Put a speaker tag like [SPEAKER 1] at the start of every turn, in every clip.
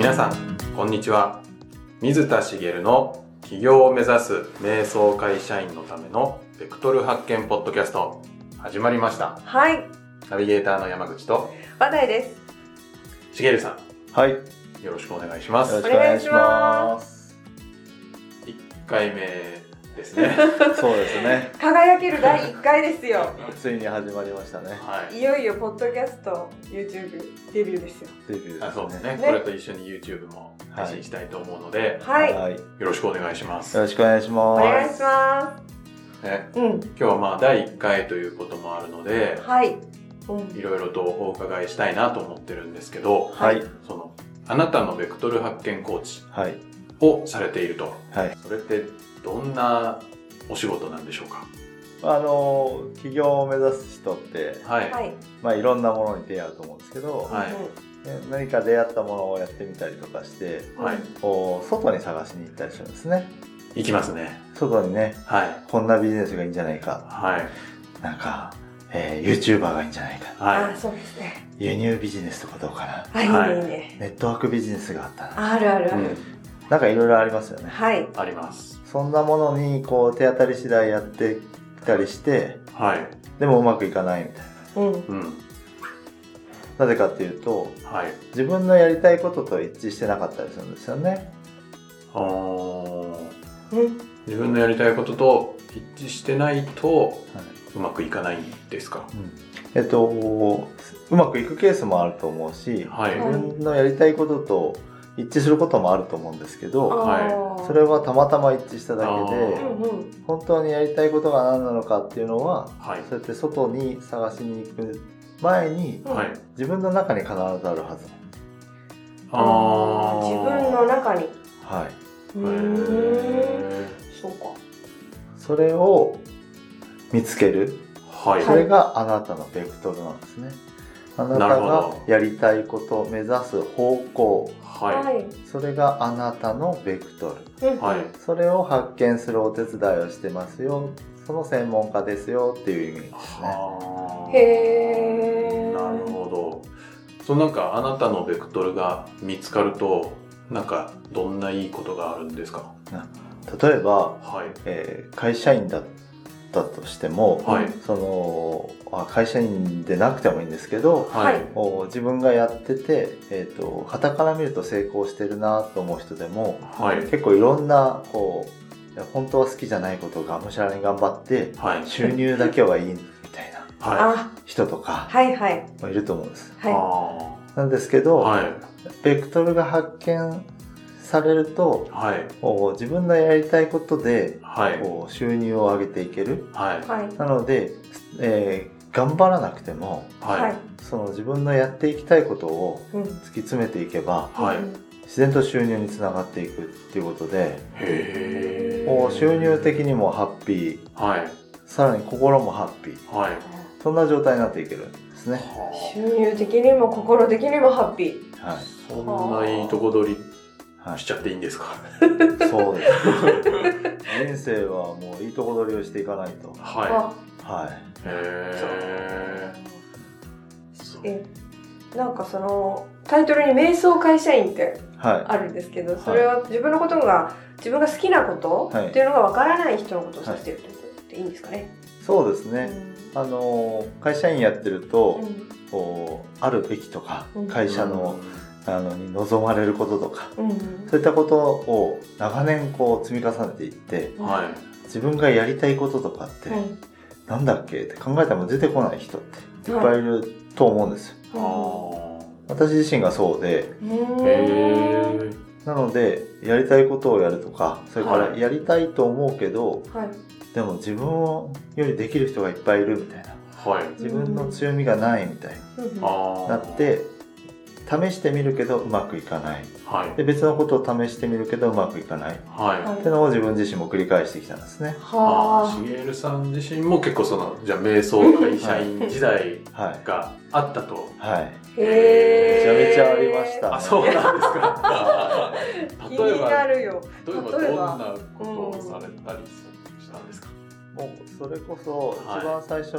[SPEAKER 1] 皆さんこんにちは。水田茂の起業を目指す瞑想会社員のためのベクトル発見ポッドキャスト始まりました。
[SPEAKER 2] はい、
[SPEAKER 1] ナビゲーターの山口と。
[SPEAKER 2] 話題です。
[SPEAKER 1] 茂さ
[SPEAKER 3] はい、よ
[SPEAKER 1] んよろしくお願いします。
[SPEAKER 3] ろしくお願いします。
[SPEAKER 1] 1回目ですね
[SPEAKER 3] そうですね。
[SPEAKER 2] 輝ける第1回ですよ。
[SPEAKER 3] ついに始まりましたね。
[SPEAKER 1] はい
[SPEAKER 2] いよいよポッドキャスト、YouTube デビューですよ。
[SPEAKER 3] デビューですね。
[SPEAKER 1] あそうですね
[SPEAKER 2] ね
[SPEAKER 1] これと一緒に YouTube も配信したいと思うので、
[SPEAKER 2] はい、
[SPEAKER 3] はい。よ
[SPEAKER 1] よろしくお願いします、
[SPEAKER 3] ろしくお願いします。
[SPEAKER 2] お願いしま
[SPEAKER 1] ね、
[SPEAKER 2] す。うん、
[SPEAKER 1] 今日はまあ第1回ということもあるので
[SPEAKER 2] はい。うん、
[SPEAKER 1] いろいろとお伺いしたいなと思ってるんですけど
[SPEAKER 3] はい。
[SPEAKER 1] そのあなたのベクトル発見コーチ
[SPEAKER 3] はい。
[SPEAKER 1] をされていると
[SPEAKER 3] はい。
[SPEAKER 1] それってどんなお仕事なんでしょうか？
[SPEAKER 3] あの、起業を目指す人って、
[SPEAKER 1] はい、
[SPEAKER 2] はい。
[SPEAKER 3] まあいろんなものに出会うと思うんですけど、
[SPEAKER 1] はい
[SPEAKER 3] ね何か出会ったものをやってみたりとかして、
[SPEAKER 2] うん
[SPEAKER 1] はい
[SPEAKER 3] こう、外に探しに行ったりするんですね。
[SPEAKER 1] 行きますね
[SPEAKER 3] 外にね、
[SPEAKER 1] はい
[SPEAKER 3] こんなビジネスがいいんじゃないか。
[SPEAKER 1] はい
[SPEAKER 3] なんか、えー、YouTuber がいいんじゃないか。
[SPEAKER 1] は
[SPEAKER 2] あ、そうですね。
[SPEAKER 3] 輸入ビジネスとかどうかな。
[SPEAKER 2] はい、
[SPEAKER 1] はい
[SPEAKER 2] いいねいいね。
[SPEAKER 3] ネットワークビジネスがあったな。
[SPEAKER 2] あるあるある。
[SPEAKER 1] うん
[SPEAKER 3] なんかいろいろありますよね。
[SPEAKER 2] はい。
[SPEAKER 1] あります
[SPEAKER 3] そんなものにこう手当たり次第やってきたりして、
[SPEAKER 1] はい。
[SPEAKER 3] でもうまくいかないみたいな。
[SPEAKER 2] うん。
[SPEAKER 1] うん。
[SPEAKER 3] なぜかっていうと、
[SPEAKER 1] はい。
[SPEAKER 3] 自分のやりたいことと一致してなかったりするんですよね。
[SPEAKER 1] あー。
[SPEAKER 2] うん。
[SPEAKER 1] 自分のやりたいことと一致してないと
[SPEAKER 3] はい。う
[SPEAKER 1] まくいかないんですか？
[SPEAKER 3] えっと、うまくいくケースもあると思うし、
[SPEAKER 1] はい。
[SPEAKER 3] 自分のやりたいことと一致することもあると思うんですけど、それはたまたま一致しただけで。本当にやりたいことが何なのかっていうのは、
[SPEAKER 1] はい
[SPEAKER 3] そうやって外に探しに行く前に、
[SPEAKER 2] うん
[SPEAKER 1] はい
[SPEAKER 3] 自分の中に必ずあるはず。
[SPEAKER 1] あー
[SPEAKER 2] 自分の中に。
[SPEAKER 3] はい。
[SPEAKER 2] う
[SPEAKER 1] へ
[SPEAKER 2] ーん。
[SPEAKER 1] ー
[SPEAKER 2] そうか。
[SPEAKER 3] それを見つける。
[SPEAKER 1] はい
[SPEAKER 3] それがあなたのベクトルなんですね。あな
[SPEAKER 1] な
[SPEAKER 3] たがやりたいこと、目指す方向。
[SPEAKER 1] は
[SPEAKER 2] はい。
[SPEAKER 3] それがあなたのベクトル。
[SPEAKER 1] はい
[SPEAKER 3] それを発見するお手伝いをしてますよ。その専門家ですよっていう意味ですね。
[SPEAKER 1] はあ
[SPEAKER 2] へー
[SPEAKER 1] なるほどそのなんかあなたのベクトルが見つかるとなんかどんないいことがあるんですか？
[SPEAKER 3] 例えば、
[SPEAKER 1] はい
[SPEAKER 3] えー会社員だったとしても、
[SPEAKER 1] はい。
[SPEAKER 3] そのあ会社員でなくてもいいんですけど、
[SPEAKER 1] はい、
[SPEAKER 3] 自分がやってて、えー、と傍から見ると成功してるなと思う人でも
[SPEAKER 1] はい。
[SPEAKER 3] 結構いろんなこう本当は好きじゃないことをがむしゃらに頑張って
[SPEAKER 1] はい。
[SPEAKER 3] 収入だけはいいみたいな
[SPEAKER 1] は
[SPEAKER 2] あ、
[SPEAKER 3] 人とか
[SPEAKER 2] はいはい。
[SPEAKER 3] もいると思うんです。
[SPEAKER 1] い。
[SPEAKER 2] は
[SPEAKER 3] なんですけど、
[SPEAKER 1] はい。
[SPEAKER 3] ベクトルが発見されると
[SPEAKER 1] はい。
[SPEAKER 3] こう自分のやりたいことで
[SPEAKER 1] はい。
[SPEAKER 3] こう収入を上げていける。
[SPEAKER 1] はい。
[SPEAKER 3] なので、えー頑張らなくても
[SPEAKER 1] はい。
[SPEAKER 3] その自分のやっていきたいことを
[SPEAKER 2] うん。
[SPEAKER 3] 突き詰めていけば
[SPEAKER 1] はい。
[SPEAKER 3] 自然と収入につながっていくっていうことでこう収入的にもハッピー。
[SPEAKER 1] はい。
[SPEAKER 3] さらに心もハッピー。
[SPEAKER 1] はい。
[SPEAKER 3] そんな状態になっていけるんですね。
[SPEAKER 2] 収入的にも心的にもハッピー。
[SPEAKER 3] はい。
[SPEAKER 1] そんないいとこ取り。
[SPEAKER 3] はい
[SPEAKER 1] しちゃっていいんですか？
[SPEAKER 3] そうです。人生はもういいとこ取りをしていかないと。
[SPEAKER 1] は
[SPEAKER 3] はい。
[SPEAKER 1] いへ
[SPEAKER 2] え、なんかそのタイトルに瞑想会社員って
[SPEAKER 3] は
[SPEAKER 2] あるんですけど、それは自分のことが自分が好きなこと
[SPEAKER 3] はい
[SPEAKER 2] っていうのがわからない人のことを指してるってことでいいんですかね？
[SPEAKER 3] い。そうですね。あの会社員やってると、こうあるべきとか
[SPEAKER 2] うん
[SPEAKER 3] 会
[SPEAKER 1] え
[SPEAKER 3] 社の,、あのに望まれることとか
[SPEAKER 2] うん。うん。
[SPEAKER 3] そういったことを長年こう積み重ねていって
[SPEAKER 1] はい
[SPEAKER 3] 自分がやりたいこととかって、
[SPEAKER 2] うん。
[SPEAKER 3] なんだっけって考えても出てこない人っていっぱいいると思うんですよ。
[SPEAKER 1] あ
[SPEAKER 3] 私自身がそうでなのでやりたいことをやるとかそれか
[SPEAKER 1] はい
[SPEAKER 3] らやりたいと思うけど、
[SPEAKER 2] はい。
[SPEAKER 3] でも自分よりできる人がいっぱいいるみたいな
[SPEAKER 1] はい
[SPEAKER 3] 自分の強みがないみたい
[SPEAKER 2] うん
[SPEAKER 3] に
[SPEAKER 1] あ
[SPEAKER 3] なって試してみるけどうまくいかない。
[SPEAKER 1] はい。
[SPEAKER 3] で別のことを試してみるけどうまくいかない。っ
[SPEAKER 1] はい。
[SPEAKER 2] はい。
[SPEAKER 3] ていうのを自分自身も繰り返してきたんですね。
[SPEAKER 1] あ。
[SPEAKER 2] は
[SPEAKER 1] しげるさん自身も結構そのじゃあ瞑想会社員時代
[SPEAKER 3] はい。
[SPEAKER 1] があったと。
[SPEAKER 3] はい。
[SPEAKER 2] あ。へえ。
[SPEAKER 3] めちゃめちゃありました
[SPEAKER 1] あそうなんですか。
[SPEAKER 2] 気 に
[SPEAKER 1] 例えば
[SPEAKER 2] なるよ。
[SPEAKER 1] 例えばどん
[SPEAKER 2] 例えば。
[SPEAKER 1] なことをされたりしたんですか？
[SPEAKER 3] もうそれこそ
[SPEAKER 1] はい。
[SPEAKER 3] 一番最初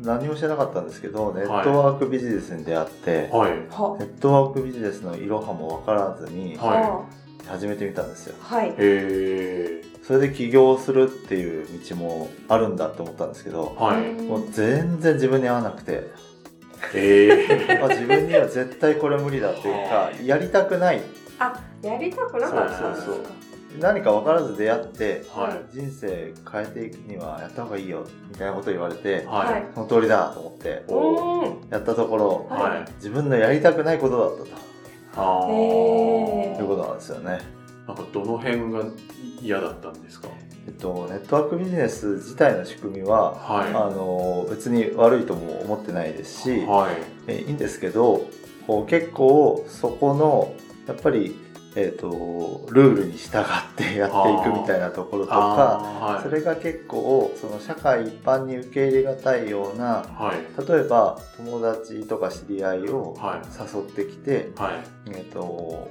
[SPEAKER 3] 何もしてなかったんですけどネットワークビジネスに出会って、
[SPEAKER 1] はい。
[SPEAKER 2] は。
[SPEAKER 3] ネットワークビジネスのいろはも分からずに
[SPEAKER 1] はい。
[SPEAKER 2] は
[SPEAKER 3] 始めてみたんですよ。
[SPEAKER 2] はい。
[SPEAKER 1] へえ。
[SPEAKER 3] それで起業するっていう道もあるんだって思ったんですけど
[SPEAKER 1] はい。
[SPEAKER 3] もう全然自分に合わなくて。
[SPEAKER 1] へえ。
[SPEAKER 3] あ自分には絶対これ無理だっていうかやりたくない。
[SPEAKER 2] あやりたくなかったんですか？
[SPEAKER 3] そうそう何か分からず出会って
[SPEAKER 1] はい。
[SPEAKER 3] 人生変えていくにはやった方がいいよみたいなこと言われて
[SPEAKER 1] は
[SPEAKER 2] はい
[SPEAKER 1] い。
[SPEAKER 3] その通りだと思ってやったところ
[SPEAKER 1] はい。
[SPEAKER 3] 自分のやりたくないことだったと
[SPEAKER 1] ああ。
[SPEAKER 2] へ
[SPEAKER 3] いうことなんですよね。
[SPEAKER 1] なんかどの辺が嫌だったんですか？
[SPEAKER 3] えっと、ネットワークビジネス自体の仕組みは、
[SPEAKER 1] は
[SPEAKER 3] あの別に悪いとも思ってないです
[SPEAKER 1] い。
[SPEAKER 3] し、
[SPEAKER 1] はい。
[SPEAKER 3] えいいんですけどこう結構そこのやっぱり、えっとルールに従ってやっていくみたいなところとか
[SPEAKER 1] あー
[SPEAKER 3] それが結構その社会一般に受け入れがたいような
[SPEAKER 1] はい。はい。
[SPEAKER 3] 例えば友達とか知り合いを
[SPEAKER 1] はい。
[SPEAKER 3] 誘ってきて、
[SPEAKER 1] はい。
[SPEAKER 3] えっと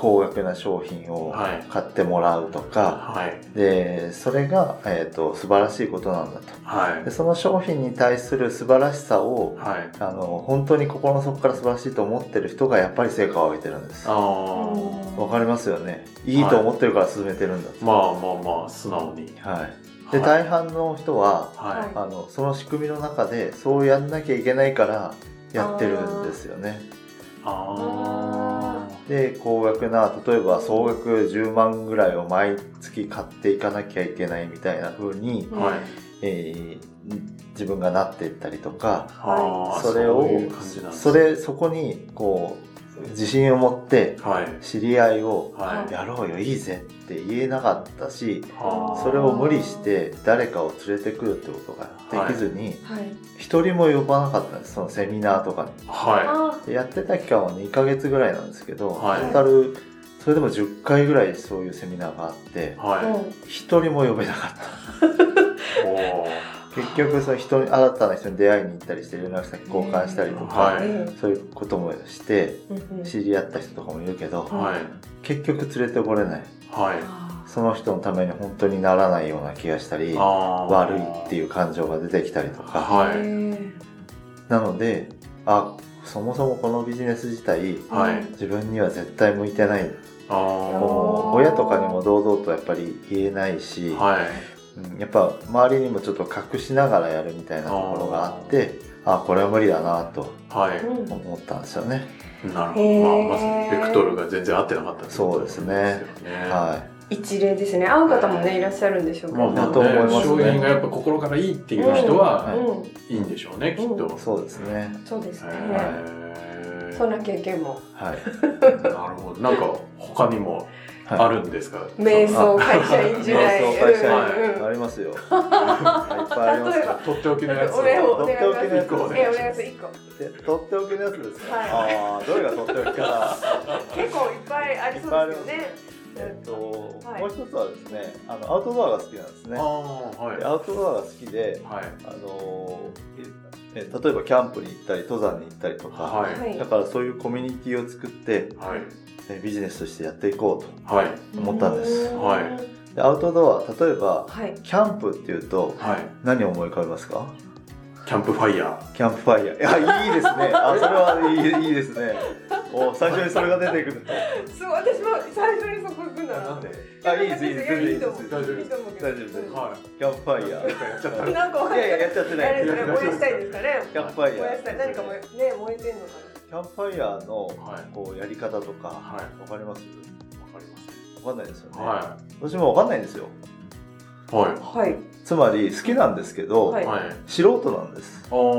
[SPEAKER 3] 高額な商品を
[SPEAKER 1] はい
[SPEAKER 3] 買ってもらうとか、
[SPEAKER 1] はい。
[SPEAKER 3] でそれが、えー、と素晴らしいことなんだと
[SPEAKER 1] はい
[SPEAKER 3] で。その商品に対する素晴らしさを
[SPEAKER 1] はい。
[SPEAKER 3] あの本当に心の底から素晴らしいと思ってる人がやっぱり成果を上げてるんです
[SPEAKER 1] あ
[SPEAKER 3] わ
[SPEAKER 1] あ。
[SPEAKER 3] かりますよねいいと思ってるから進めてるんだと
[SPEAKER 1] まあまあまあ、素直に。
[SPEAKER 3] はい、で
[SPEAKER 1] はい。
[SPEAKER 3] 大半の人は
[SPEAKER 1] は
[SPEAKER 3] あのその仕組みの中でそうやんなきゃいけないからやってるんですよね
[SPEAKER 1] い。あ
[SPEAKER 3] で高額な例えば総額10万ぐらいを毎月買っていかなきゃいけないみたいな風に、
[SPEAKER 1] あ。はい。
[SPEAKER 3] えー自分がなっていったりとか
[SPEAKER 1] ああ、
[SPEAKER 3] それをそれそこにこう自信を持って
[SPEAKER 1] はい。
[SPEAKER 3] 知り合いを
[SPEAKER 1] はい。
[SPEAKER 3] やろうよいいぜって言えなかったし
[SPEAKER 1] あ。ー
[SPEAKER 3] それを無理して誰かを連れてくるってことができずに
[SPEAKER 2] はい。
[SPEAKER 3] 一人も呼ばなかったんですそのセミナーとかに。
[SPEAKER 1] は
[SPEAKER 2] あ
[SPEAKER 3] でやってた期間は2ヶ月ぐらいなんですけど、
[SPEAKER 1] はい。
[SPEAKER 3] トータルそれでも10回ぐらいそういうセミナーがあって一人も呼べなかった結局その人に新たな人に出会いに行ったりして連絡先交換したりとか、
[SPEAKER 1] はい
[SPEAKER 2] え
[SPEAKER 3] そういうこともして知り合った人とかもいるけど、
[SPEAKER 1] はい。
[SPEAKER 3] 結局連れてこれない
[SPEAKER 1] はい。
[SPEAKER 2] あ
[SPEAKER 3] その人のために本当にならないような気がしたり悪いっていう感情が出てきたりとか
[SPEAKER 2] ー
[SPEAKER 1] はい。
[SPEAKER 3] なのであそもそもこのビジネス自体
[SPEAKER 1] はい。
[SPEAKER 3] 自分には絶対向いてない
[SPEAKER 1] あ
[SPEAKER 3] もう親とかにも堂々とやっぱり言えないし、
[SPEAKER 1] あ。はい。
[SPEAKER 3] うんやっぱ周りにもちょっと隠しながらやるみたいなところがあってあこれは無理だなと思ったんですよね。
[SPEAKER 1] なるほど。まあ、まさにベクトルが全然合ってなかった
[SPEAKER 3] そうですね。
[SPEAKER 1] ですよね。
[SPEAKER 3] は
[SPEAKER 2] 一例ですね。会う方もねいらっしゃるんでしょうけど。
[SPEAKER 1] まあ、
[SPEAKER 3] だと思いますね。
[SPEAKER 1] 商品がやっぱ心からいいっていう人は
[SPEAKER 3] はい。
[SPEAKER 2] うん
[SPEAKER 1] いいんでしょうね、きっと。
[SPEAKER 3] い、そうですね。
[SPEAKER 2] そうですね。そんな経験も。
[SPEAKER 3] はい。
[SPEAKER 1] なるほど。なんか他にも？
[SPEAKER 3] はい
[SPEAKER 1] あるんですか？
[SPEAKER 2] 瞑想会社員時代
[SPEAKER 3] 瞑想会社
[SPEAKER 2] うんうん
[SPEAKER 3] 員ありますよ。いっぱいあります
[SPEAKER 2] 例えば
[SPEAKER 3] よ。
[SPEAKER 1] とっておきのやつ
[SPEAKER 3] とっておきのやつ
[SPEAKER 2] お願いします一個
[SPEAKER 3] でとっておきのやつですか？
[SPEAKER 2] はい
[SPEAKER 3] ああ、どれがとっておきかな。
[SPEAKER 2] 結構いっぱいありそうですよね
[SPEAKER 3] えっと、
[SPEAKER 2] はい
[SPEAKER 3] もう一つはですね、あのアウトドアが好きなんですね
[SPEAKER 1] あ。あ、はい。
[SPEAKER 3] でアウトドアが好きで、
[SPEAKER 1] はい。
[SPEAKER 3] あのええ例えばキャンプに行ったり登山に行ったりとか、
[SPEAKER 1] はい。
[SPEAKER 2] はい
[SPEAKER 3] だからそういうコミュニティを作って
[SPEAKER 1] はい。
[SPEAKER 3] えビジネスとしてやっていこうと。
[SPEAKER 1] はい。
[SPEAKER 3] 思ったんです
[SPEAKER 2] うん
[SPEAKER 1] はい
[SPEAKER 3] でアウトドア例えば
[SPEAKER 2] はい
[SPEAKER 3] キャンプっていうと
[SPEAKER 1] はい。
[SPEAKER 3] 何を思い浮かべますか？
[SPEAKER 1] キャンプファイヤ
[SPEAKER 3] キャンプファイヤー。いやいいですね。あそれはいいいいですね。お最初にそれが出てくると。
[SPEAKER 2] すごい私も最初にそこ行くんだなって
[SPEAKER 3] あいいですいいです
[SPEAKER 2] い
[SPEAKER 1] 大丈夫
[SPEAKER 2] いいと思うけど
[SPEAKER 3] 大丈夫です
[SPEAKER 1] ー。は
[SPEAKER 3] キャンプファイヤー。
[SPEAKER 2] なんかわかんない
[SPEAKER 3] いやいややっちゃってない
[SPEAKER 2] 燃やしたいですかね
[SPEAKER 3] キャンプファイヤー
[SPEAKER 2] 燃やしたい何か燃えね燃えてんのか
[SPEAKER 3] キャンプファイヤーの
[SPEAKER 1] はい。
[SPEAKER 3] こうやり方とかわ
[SPEAKER 1] はい。
[SPEAKER 3] かります？
[SPEAKER 1] わかります。
[SPEAKER 3] わかんないですよね。
[SPEAKER 1] は
[SPEAKER 3] 私もわかんないんですよ。
[SPEAKER 1] い。は。
[SPEAKER 2] ないはい
[SPEAKER 3] つまり好きなんですけど。素人なんです。
[SPEAKER 1] お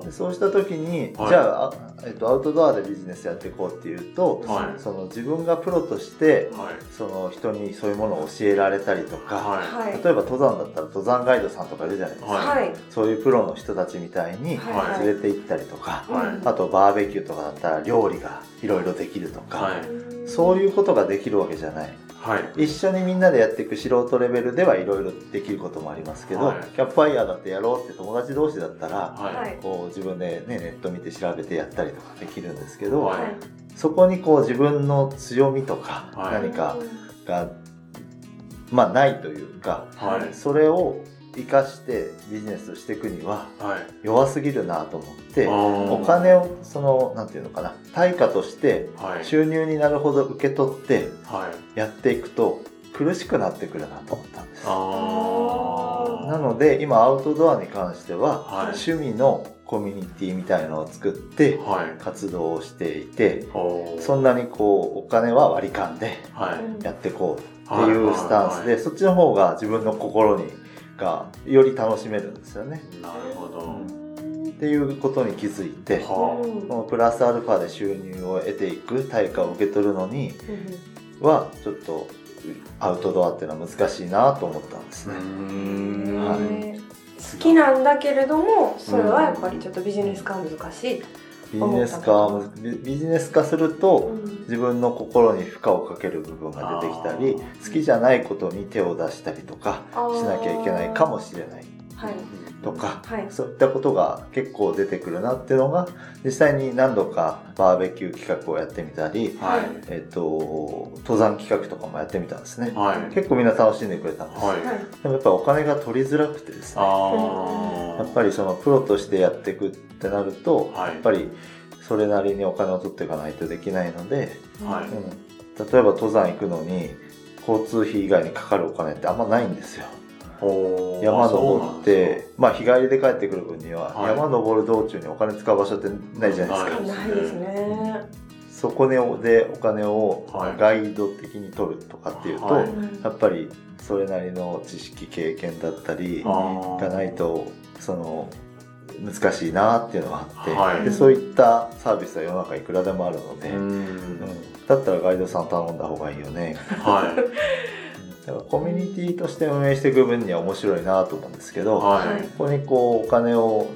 [SPEAKER 1] ー。
[SPEAKER 3] でそうした時に、
[SPEAKER 1] はい
[SPEAKER 3] じゃああえっとアウトドアでビジネスやっていこうっていうと、
[SPEAKER 1] はい。
[SPEAKER 3] その自分がプロとして
[SPEAKER 1] はい。
[SPEAKER 3] その人にそういうものを教えられたりとか、
[SPEAKER 1] は
[SPEAKER 2] はい。
[SPEAKER 3] 例えば登山だったら登山ガイドさんとかいるじゃないですか、そういうプロの人たちみたいに
[SPEAKER 2] はい。
[SPEAKER 3] 連れて行ったりとか、
[SPEAKER 1] はい。
[SPEAKER 3] あとバーベキューとかだったら料理がいろいろできるとか、
[SPEAKER 1] はい。
[SPEAKER 3] そういうことができるわけじゃない
[SPEAKER 1] はい。
[SPEAKER 3] 一緒にみんなでやっていく素人レベルではいろいろできることもありますけど、
[SPEAKER 1] はい
[SPEAKER 3] キャンプファイヤーだってやろうって友達同士だったら
[SPEAKER 1] は。
[SPEAKER 2] はいい
[SPEAKER 3] こう自分で、ね、ネット見て調べてやったりとかできるんですけど、
[SPEAKER 1] はい
[SPEAKER 3] そこにこう自分の強みとか
[SPEAKER 1] はい
[SPEAKER 3] 何かが、まあないというか、
[SPEAKER 1] はい。
[SPEAKER 3] それを生かしてビジネスをしていくには
[SPEAKER 1] はい。
[SPEAKER 3] 弱すぎるなと思ってお
[SPEAKER 1] お
[SPEAKER 3] 金をそのなんていうのかな対価として
[SPEAKER 1] はい。
[SPEAKER 3] 収入になるほど受け取って
[SPEAKER 1] はい。
[SPEAKER 3] やっていくと苦しくなってくるなと思ったんです
[SPEAKER 1] あ
[SPEAKER 3] なので今アウトドアに関しては、
[SPEAKER 1] はい
[SPEAKER 3] 趣味のコミュニティみたいのを作って。活動をしていてそんなにこうお金は割り勘で
[SPEAKER 1] はい。
[SPEAKER 3] やっていこうっていうスタンスで、そっちの方が自分の心にがより楽しめるんですよね。
[SPEAKER 1] なるほど。
[SPEAKER 3] っていうことに気づいて、
[SPEAKER 1] は
[SPEAKER 3] このプラスアルファで収入を得ていく対価を受け取るのにはちょっとアウトドアっていうのは難しいなと思ったんですね。
[SPEAKER 1] ん。
[SPEAKER 3] はい
[SPEAKER 2] 好きなんだけれどもそれはやっぱりちょっとビジネス化難しい、
[SPEAKER 3] ビジネス化ビビジネス化すると
[SPEAKER 2] うん。
[SPEAKER 3] 自分の心に負荷をかける部分が出てきたり
[SPEAKER 1] あ
[SPEAKER 3] 好きじゃないことに手を出したりとかしなきゃいけないかもしれない。
[SPEAKER 2] はい
[SPEAKER 3] とか
[SPEAKER 2] はい。
[SPEAKER 3] そういったことが結構出てくるなっていうのが実際に何度かバーベキュー企画をやってみたり、
[SPEAKER 1] はい。
[SPEAKER 3] えっと登山企画とかもやってみたんですね。
[SPEAKER 1] はい。
[SPEAKER 3] 結構みんな楽しんでくれたんです、
[SPEAKER 1] はい。
[SPEAKER 2] はい。
[SPEAKER 3] でもやっぱお金が取りづらくてですね。やっぱりそのプロとしてやっていくってなると、
[SPEAKER 1] はい。
[SPEAKER 3] やっぱりそれなりにお金を取っていかないとできないので、
[SPEAKER 1] はい。
[SPEAKER 3] うん、例えば登山行くのに交通費以外にかかるお金ってあんまないんですよ山登ってまあ日帰りで帰ってくる分には、
[SPEAKER 1] はい。
[SPEAKER 3] 山登る道中にお金使う場所ってないじゃないですか、
[SPEAKER 1] はい
[SPEAKER 2] ないですね、
[SPEAKER 3] そこでお金を
[SPEAKER 1] はい。
[SPEAKER 3] ガイド的に取るとかっていうと、
[SPEAKER 1] はい。
[SPEAKER 3] やっぱりそれなりの知識経験だったりがないとその難しいなっていうのがあって、
[SPEAKER 1] はい。
[SPEAKER 3] でそういったサービスは世の中いくらでもあるので、
[SPEAKER 1] う
[SPEAKER 3] うん
[SPEAKER 1] ん。
[SPEAKER 3] だったらガイドさん頼んだ方がいいよね。
[SPEAKER 1] はい。
[SPEAKER 3] だからコミュニティとして運営していく分には面白いなと思うんですけど、
[SPEAKER 1] はい。
[SPEAKER 3] ここにこうお金を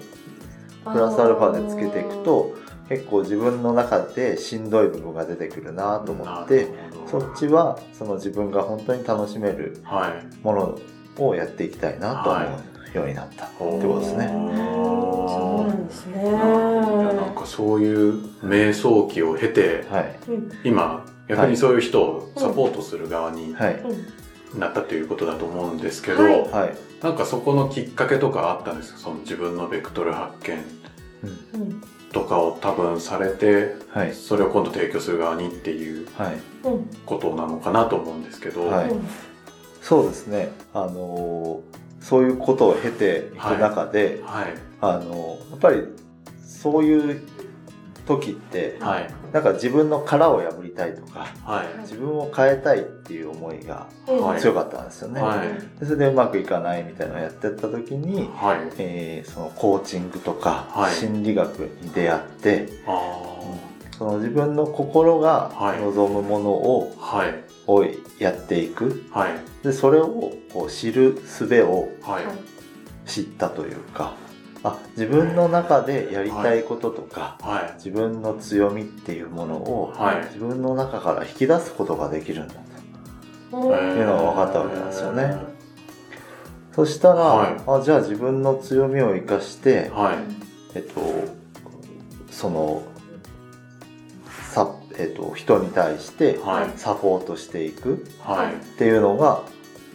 [SPEAKER 3] プラスアルファでつけていくと結構自分の中でしんどい部分が出てくるなと思ってそっちはその自分が本当に楽しめる
[SPEAKER 1] はい。
[SPEAKER 3] ものをやっていきたいなと思うようになったってことですね。
[SPEAKER 2] そうなんですね。
[SPEAKER 1] なんかそういう瞑想期を経て
[SPEAKER 3] はい、
[SPEAKER 2] うん。
[SPEAKER 1] 今逆にそういう人をサポートする側に
[SPEAKER 3] はい、
[SPEAKER 2] うん
[SPEAKER 1] なったということだと思うんですけど、
[SPEAKER 2] はい。
[SPEAKER 3] はい、
[SPEAKER 1] なんかそこのきっかけとかあったんですか？その自分のベクトル発見とかを多分されて
[SPEAKER 3] はい、
[SPEAKER 1] それを今度提供する側にっていうことなのかなと思うんですけど、
[SPEAKER 3] はい。
[SPEAKER 2] うん。
[SPEAKER 3] そうですね。あのーそういうことを経ていく中で、
[SPEAKER 1] はい。
[SPEAKER 3] あのーやっぱりそういう時って、
[SPEAKER 1] はい。
[SPEAKER 3] なんか自分の殻を破りたいとか、
[SPEAKER 1] はい。
[SPEAKER 3] 自分を変えたいっていう思いが強かったんですよね。
[SPEAKER 1] はい。
[SPEAKER 3] でそれでうまくいかないみたいなのをやってった時に、
[SPEAKER 1] はい。
[SPEAKER 3] えーそのコーチングとか、
[SPEAKER 1] はい。
[SPEAKER 3] 心理学に出会って、
[SPEAKER 1] あ
[SPEAKER 3] その自分の心が
[SPEAKER 1] はい。
[SPEAKER 3] 望むものを、
[SPEAKER 1] あはい。
[SPEAKER 3] をやっていく。
[SPEAKER 1] はい。
[SPEAKER 3] で、それをこう知る術を
[SPEAKER 1] はい。
[SPEAKER 3] 知ったというか、あ、自分の中でやりたいこととか、
[SPEAKER 1] はい。
[SPEAKER 3] 自分の強みっていうものを、
[SPEAKER 1] はい。
[SPEAKER 3] 自分の中から引き出すことができるんだと。
[SPEAKER 2] うん
[SPEAKER 3] いうのが分かったわけなんですよね。そしたら、
[SPEAKER 1] はい。
[SPEAKER 3] あじゃあ自分の強みを生かして、
[SPEAKER 1] はい。
[SPEAKER 3] えっと、その、さ、えっと、人に対して
[SPEAKER 1] はい。
[SPEAKER 3] サポートしていく
[SPEAKER 1] はい。
[SPEAKER 3] っていうのが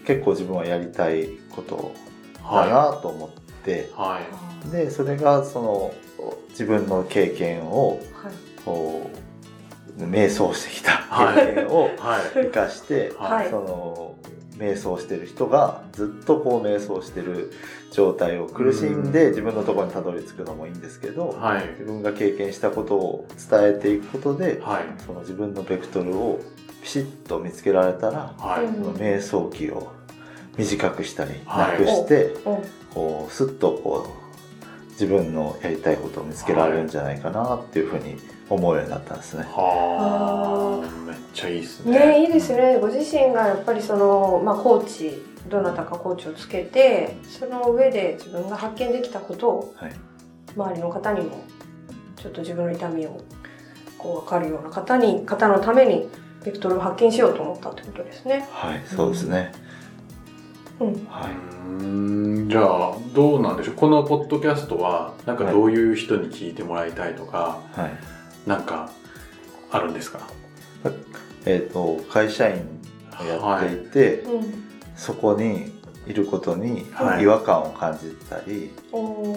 [SPEAKER 3] 結構自分はやりたいことだ
[SPEAKER 1] は
[SPEAKER 3] なと思って、
[SPEAKER 1] いはい。
[SPEAKER 3] で、それがその自分の経験を
[SPEAKER 2] はい。
[SPEAKER 3] こう瞑想してきた
[SPEAKER 1] はい。
[SPEAKER 3] 経験を
[SPEAKER 1] はい。
[SPEAKER 3] 生かして、
[SPEAKER 2] はい。
[SPEAKER 3] その瞑想してる人がずっとこう瞑想してる状態を苦しんで
[SPEAKER 1] うん。
[SPEAKER 3] 自分のところにたどり着くのもいいんですけど、
[SPEAKER 1] はい。
[SPEAKER 3] 自分が経験したことを伝えていくことで、
[SPEAKER 1] はい。
[SPEAKER 3] その自分のベクトルをピシッと見つけられたら、
[SPEAKER 1] はい。
[SPEAKER 2] うん
[SPEAKER 3] その瞑想期を短くしたり
[SPEAKER 1] はい。
[SPEAKER 3] なくして、
[SPEAKER 2] うん
[SPEAKER 3] こうスッとこう自分のやりたいことを見つけられるんじゃないかなっていうふうに思うようになったんですね。
[SPEAKER 1] はあめっちゃいいですね
[SPEAKER 2] ねいいですねご自身がやっぱりその、まあ、コーチどなたかコーチをつけてその上で自分が発見できたことを
[SPEAKER 3] はい
[SPEAKER 2] 周りの方にもちょっと自分の痛みをこう分かるような方に方のためにベクトルを発見しようと思ったってことですね。
[SPEAKER 3] はい、そうですね。
[SPEAKER 2] うん
[SPEAKER 3] はい。
[SPEAKER 1] うーんじゃあどうなんでしょう？このポッドキャストはなんかどういう人に聞いてもらいたいとか、
[SPEAKER 3] はい。
[SPEAKER 1] なんかあるんですか？
[SPEAKER 3] えっ、と、会社員をやっていて、
[SPEAKER 2] うん
[SPEAKER 3] そこにいることに
[SPEAKER 1] はい
[SPEAKER 3] 違和感を感じたり、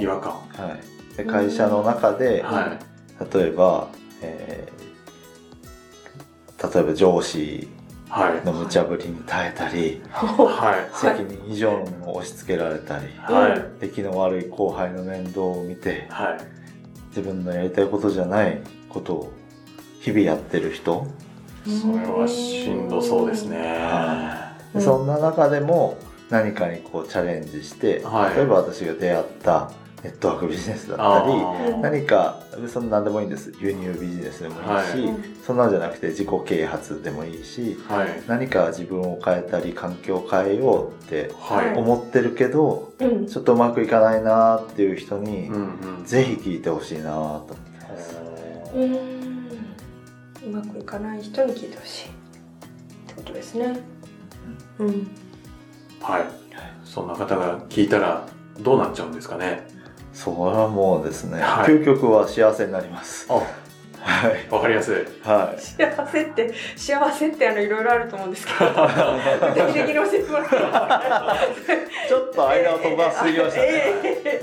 [SPEAKER 1] 違和感。
[SPEAKER 3] はい、で会社の中で、
[SPEAKER 1] はい。
[SPEAKER 3] 例えば、えー例えば上司
[SPEAKER 1] はい。
[SPEAKER 3] の無茶ぶりに耐えたり、
[SPEAKER 1] は
[SPEAKER 3] 責任以上の押し付けられたり、
[SPEAKER 1] い。はい。
[SPEAKER 3] 出来の悪い後輩の面倒を見て
[SPEAKER 1] はい。
[SPEAKER 3] 自分のやりたいことじゃないことを日々やってる人
[SPEAKER 1] それはしんどそうですね。
[SPEAKER 3] でそんな中でも何かにこうチャレンジして、
[SPEAKER 1] はい
[SPEAKER 3] 例えば私が出会ったネットワークビジネスだったり何かそんな何でもいいんです輸入ビジネスでもいいし、
[SPEAKER 1] はい
[SPEAKER 3] そんなんじゃなくて自己啓発でもいいし
[SPEAKER 1] はい。
[SPEAKER 3] 何か自分を変えたり環境を変えようって
[SPEAKER 1] はい。
[SPEAKER 3] 思ってるけど
[SPEAKER 2] うん
[SPEAKER 3] ちょっとうまくいかないなっていう人に、
[SPEAKER 1] うんうん。
[SPEAKER 3] ぜひ聞いてほしいなと思ってます。
[SPEAKER 2] うまくいかない人に聞いてほしいってことですねうん
[SPEAKER 1] はい。そんな方が聞いたらどうなっちゃうんですかね。
[SPEAKER 3] それはもうですね、
[SPEAKER 1] はい
[SPEAKER 3] 究極は幸せになります。
[SPEAKER 1] あ、
[SPEAKER 3] はい。
[SPEAKER 1] わかりやすい。
[SPEAKER 3] はい。
[SPEAKER 2] 幸せって幸せってあのいろいろあると思うんですけど具体的に教えてもらっていいですか？
[SPEAKER 3] ちょっと間を飛ばしすぎましたね。
[SPEAKER 2] え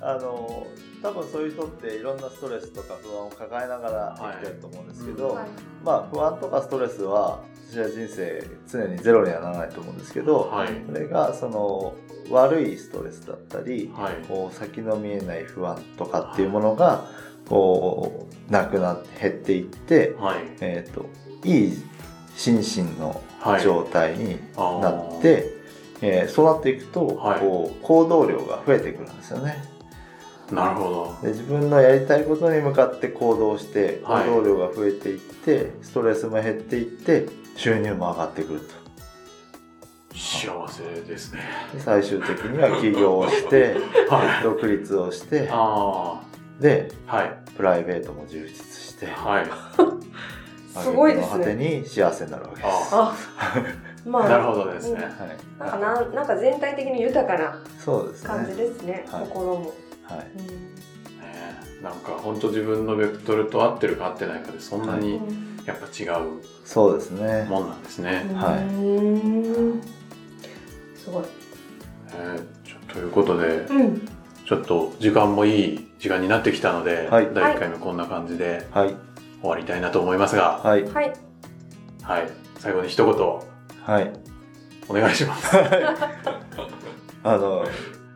[SPEAKER 3] あの、多分そういう人っていろんなストレスとか不安を抱えながら生きてると思うんですけど、
[SPEAKER 1] はい
[SPEAKER 2] はい
[SPEAKER 3] まあ不安とかストレスは私は人生常にゼロにはならないと思うんですけど、
[SPEAKER 1] はい。
[SPEAKER 3] それがその悪いストレスだったり、
[SPEAKER 1] はい。
[SPEAKER 3] こう先の見えない不安とかっていうものがこうなくなって減っていって、
[SPEAKER 1] はい。
[SPEAKER 3] えー、といい心身の
[SPEAKER 1] はい。
[SPEAKER 3] 状態になって、えーそうなっていくと、
[SPEAKER 1] はい
[SPEAKER 3] こう行動量が増えてくるんですよね
[SPEAKER 1] なるほ
[SPEAKER 3] で自分のやりたいことに向かって行動して行
[SPEAKER 1] はい
[SPEAKER 3] 動量が増えていって、ストレスも減っていって収入も上がってくると
[SPEAKER 1] ど。幸せですね。
[SPEAKER 3] で最終的には起業をして
[SPEAKER 1] はい。
[SPEAKER 3] 独立をして
[SPEAKER 1] あ
[SPEAKER 3] で
[SPEAKER 1] あ。はい。
[SPEAKER 3] プライベートも充実して
[SPEAKER 1] はい。
[SPEAKER 2] すごいですね
[SPEAKER 3] に幸せになるわけです。
[SPEAKER 1] あ
[SPEAKER 2] あまあ
[SPEAKER 1] なるほどですね。
[SPEAKER 3] はい、
[SPEAKER 2] なんかなんなんか全体的に豊かな
[SPEAKER 3] そうですね。
[SPEAKER 2] 感じですね
[SPEAKER 3] はい
[SPEAKER 2] 心も、
[SPEAKER 3] はい。
[SPEAKER 2] うん
[SPEAKER 1] ねなんか本当自分のベクトルと合ってるか合ってないかでそんなにやっぱ違う
[SPEAKER 3] そうですね。
[SPEAKER 1] もんなんですね。
[SPEAKER 3] はいう
[SPEAKER 2] ーんすごい
[SPEAKER 1] えーちょということで
[SPEAKER 2] うん
[SPEAKER 1] ちょっと時間もいい時間になってきたので、
[SPEAKER 3] はい
[SPEAKER 1] 第1回目こんな感じで
[SPEAKER 3] はい。
[SPEAKER 1] 終わりたいなと思いますが、
[SPEAKER 3] はい。
[SPEAKER 2] はい
[SPEAKER 1] はい、最後に一言
[SPEAKER 3] はい。
[SPEAKER 1] お願いします。
[SPEAKER 3] あの、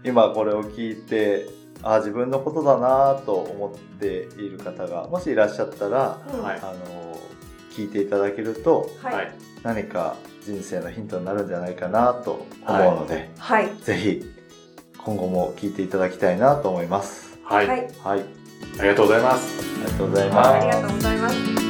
[SPEAKER 3] 今これを聞いて、あ自分のことだなと思っている方が、もしいらっしゃったら、
[SPEAKER 2] うん
[SPEAKER 1] はい
[SPEAKER 3] あの、聞いていただけると、
[SPEAKER 2] はい
[SPEAKER 1] はい、
[SPEAKER 3] 何か人生のヒントになるんじゃないかなと思うので、
[SPEAKER 2] はい
[SPEAKER 3] ぜひ、今後も聞いていただきたいなと思います。
[SPEAKER 1] はい、
[SPEAKER 2] はい
[SPEAKER 3] はい。
[SPEAKER 1] ありがとうございます。
[SPEAKER 3] ありがとうござい
[SPEAKER 1] は
[SPEAKER 3] ます。
[SPEAKER 2] ありがとうございます